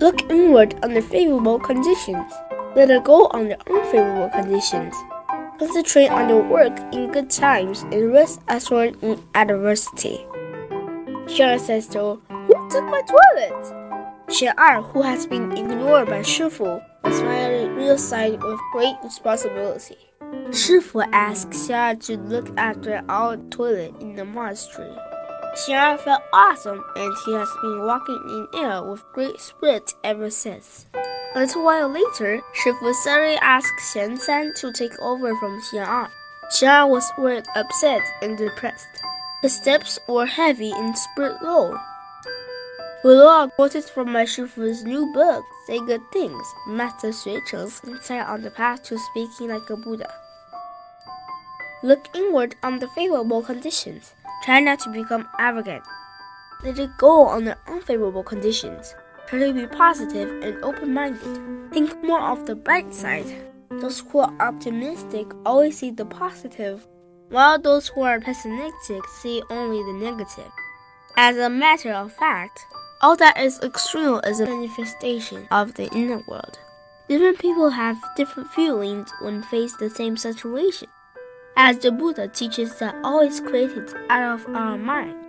Look inward under favorable conditions. Let it go under unfavorable conditions. Concentrate on your work in good times and rest assured in adversity. Xian says to Who took my toilet? Xian who has been ignored by Shifu, is finally realized with great responsibility. Shifu asks Xian to look after our toilet in the monastery. Xian felt awesome and he has been walking in air with great spirit ever since. A little while later, Shifu suddenly asked Xian San to take over from Xian. Xian was very upset and depressed. His steps were heavy and spirit low. Below are quoted from my Shifu's new book, Say Good Things, Master Xue Cheng's insight on the path to speaking like a Buddha. Look inward under favorable conditions. Try not to become arrogant. Let it go under unfavorable conditions. Try to be positive and open minded. Think more of the bright side. Those who are optimistic always see the positive, while those who are pessimistic see only the negative. As a matter of fact, all that is external is a manifestation of the inner world. Different people have different feelings when faced the same situation, as the Buddha teaches that all is created out of our mind.